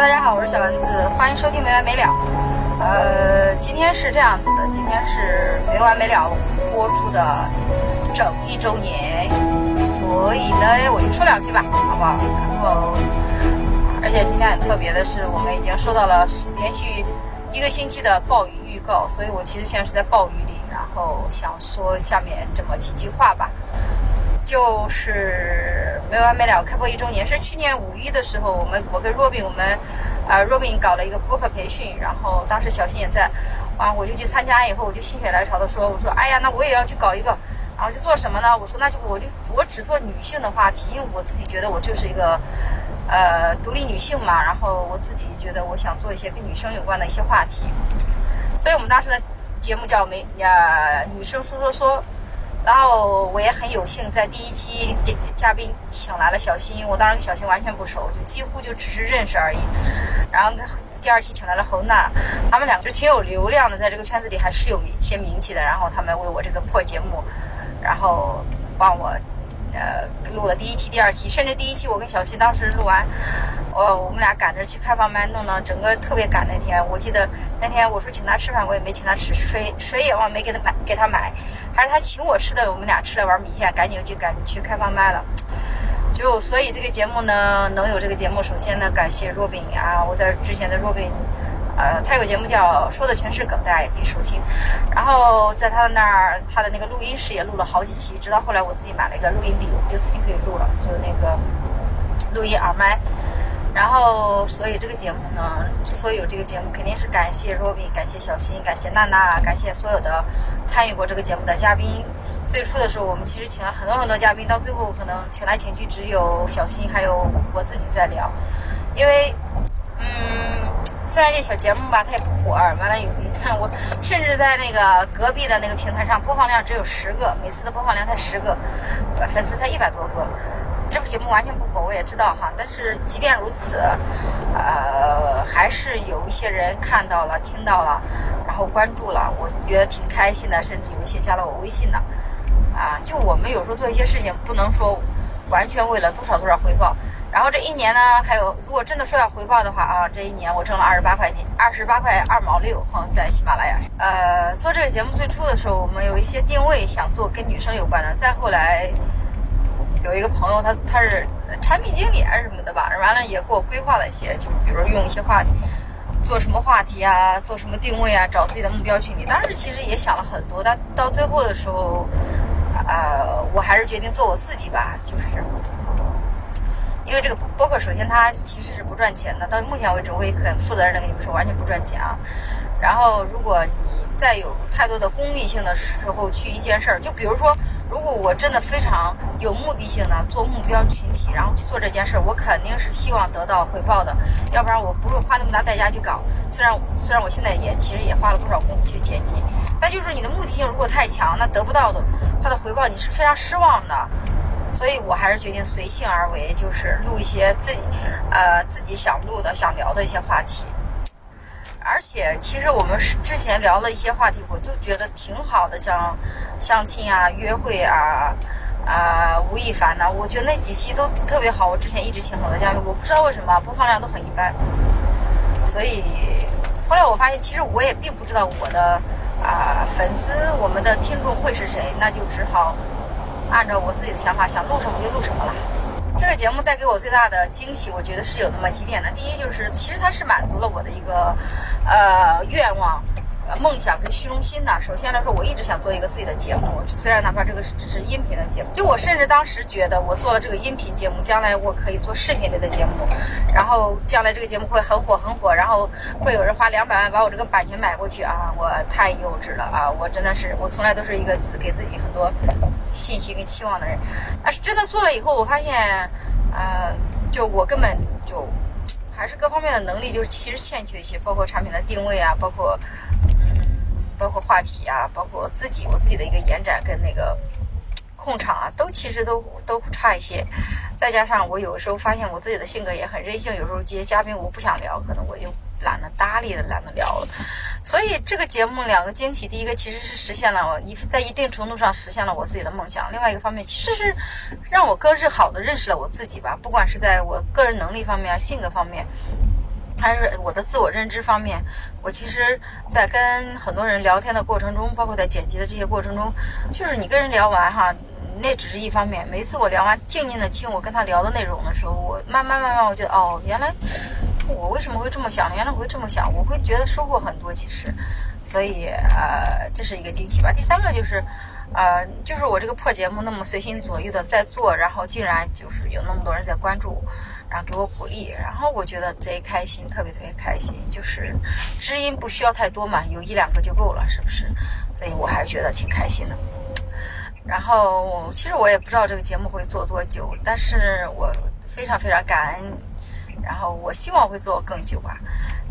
大家好，我是小丸子，欢迎收听没完没了。呃，今天是这样子的，今天是没完没了播出的整一周年，所以呢，我就说两句吧，好不好？然后，而且今天很特别的是，我们已经收到了连续一个星期的暴雨预告，所以我其实现在是在暴雨里，然后想说下面这么几句话吧。就是没完没了开播一周年，是去年五一的时候，我们我跟 Robin 我们，呃 Robin 搞了一个播客培训，然后当时小新也在，啊我就去参加以后，我就心血来潮的说，我说哎呀那我也要去搞一个，然后就做什么呢？我说那就我就我只做女性的话题，因为我自己觉得我就是一个，呃独立女性嘛，然后我自己觉得我想做一些跟女生有关的一些话题，所以我们当时的节目叫没呀女生说说说。然后我也很有幸在第一期嘉宾请来了小新，我当时跟小新完全不熟，就几乎就只是认识而已。然后第二期请来了侯娜，他们两个挺有流量的，在这个圈子里还是有一些名气的。然后他们为我这个破节目，然后帮我呃录了第一期、第二期，甚至第一期我跟小新当时录完，我我们俩赶着去开房麦弄呢，整个特别赶那天。我记得那天我说请他吃饭，我也没请他吃，水水也忘没给他买给他买。还是他请我吃的，我们俩吃了碗米线，赶紧就赶紧去开放麦了。就所以这个节目呢，能有这个节目，首先呢感谢若饼啊，我在之前的若饼，呃，他有节目叫说的全是梗，大家也可以收听。然后在他的那儿，他的那个录音室也录了好几期，直到后来我自己买了一个录音笔，就自己可以录了，就那个录音耳麦。然后，所以这个节目呢，之所以有这个节目，肯定是感谢 Robin，感谢小新，感谢娜娜，感谢所有的参与过这个节目的嘉宾。最初的时候，我们其实请了很多很多嘉宾，到最后可能请来请去只有小新还有我自己在聊。因为，嗯，虽然这小节目吧，它也不火，完了有我甚至在那个隔壁的那个平台上播放量只有十个，每次的播放量才十个，粉丝才一百多个。这部节目完全不火，我也知道哈。但是即便如此，呃，还是有一些人看到了、听到了，然后关注了，我觉得挺开心的。甚至有一些加了我微信的，啊，就我们有时候做一些事情，不能说完全为了多少多少回报。然后这一年呢，还有如果真的说要回报的话啊，这一年我挣了二十八块钱，二十八块二毛六，哈，在喜马拉雅。呃，做这个节目最初的时候，我们有一些定位想做跟女生有关的，再后来。有一个朋友，他他是产品经理还是什么的吧，完了也给我规划了一些，就比如用一些话题，做什么话题啊，做什么定位啊，找自己的目标群体。当时其实也想了很多，但到最后的时候，呃，我还是决定做我自己吧，就是因为这个播客，首先它其实是不赚钱的，到目前为止我也很负责任的跟你们说，完全不赚钱啊。然后如果你再有太多的功利性的时候去一件事儿，就比如说。如果我真的非常有目的性的做目标群体，然后去做这件事儿，我肯定是希望得到回报的，要不然我不会花那么大代价去搞。虽然虽然我现在也其实也花了不少功夫去剪辑，但就是你的目的性如果太强，那得不到的它的回报你是非常失望的。所以我还是决定随性而为，就是录一些自己呃自己想录的、想聊的一些话题。而且，其实我们之前聊了一些话题，我就觉得挺好的，像相亲啊、约会啊、啊吴亦凡呐，我觉得那几期都特别好。我之前一直请很多嘉宾，我不知道为什么播放量都很一般。所以后来我发现，其实我也并不知道我的啊粉丝、我们的听众会是谁，那就只好按照我自己的想法，想录什么就录什么了。这个节目带给我最大的惊喜，我觉得是有那么几点的。第一就是，其实它是满足了我的一个呃愿望。梦想跟虚荣心呢？首先来说，我一直想做一个自己的节目，虽然哪怕这个只是音频的节目。就我甚至当时觉得，我做了这个音频节目，将来我可以做视频类的节目，然后将来这个节目会很火很火，然后会有人花两百万把我这个版权买过去啊！我太幼稚了啊！我真的是，我从来都是一个自给自己很多信心跟期望的人。但是真的做了以后，我发现，呃，就我根本就还是各方面的能力，就是其实欠缺一些，包括产品的定位啊，包括。包括话题啊，包括自己我自己的一个延展跟那个控场啊，都其实都都差一些。再加上我有时候发现我自己的性格也很任性，有时候这些嘉宾我不想聊，可能我就懒得搭理了，懒得聊了。所以这个节目两个惊喜，第一个其实是实现了我一在一定程度上实现了我自己的梦想，另外一个方面其实是让我更是好的认识了我自己吧，不管是在我个人能力方面、性格方面。还是我的自我认知方面，我其实，在跟很多人聊天的过程中，包括在剪辑的这些过程中，就是你跟人聊完哈，那只是一方面。每次我聊完，静静的听我跟他聊的内容的时候，我慢慢慢慢，我觉得哦，原来我为什么会这么想？原来我会这么想，我会觉得收获很多。其实，所以呃，这是一个惊喜吧。第三个就是，呃，就是我这个破节目那么随心所欲的在做，然后竟然就是有那么多人在关注。然后给我鼓励，然后我觉得贼开心，特别特别开心。就是知音不需要太多嘛，有一两个就够了，是不是？所以我还是觉得挺开心的。然后其实我也不知道这个节目会做多久，但是我非常非常感恩。然后我希望会做更久吧。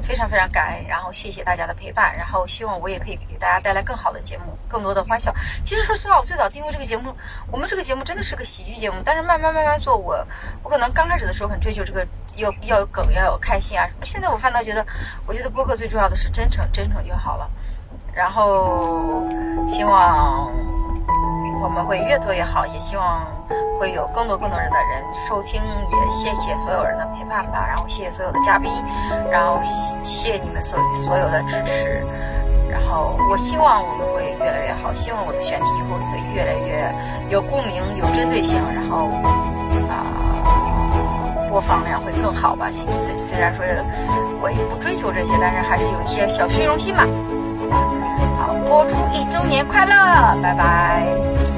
非常非常感恩，然后谢谢大家的陪伴，然后希望我也可以给大家带来更好的节目，更多的欢笑。其实说实话，我最早定位这个节目，我们这个节目真的是个喜剧节目，但是慢慢慢慢做，我我可能刚开始的时候很追求这个要要有梗，要有开心啊。现在我反倒觉得，我觉得播客最重要的是真诚，真诚就好了。然后希望。我们会越做越好，也希望会有更多更多人的人收听，也谢谢所有人的陪伴吧。然后谢谢所有的嘉宾，然后谢谢你们所所有的支持。然后我希望我们会越来越好，希望我的选题以后会越来越有共鸣、有针对性，然后啊播放量会更好吧。虽虽然说我也不追求这些，但是还是有一些小虚荣心嘛。好，播出一周年快乐，拜拜。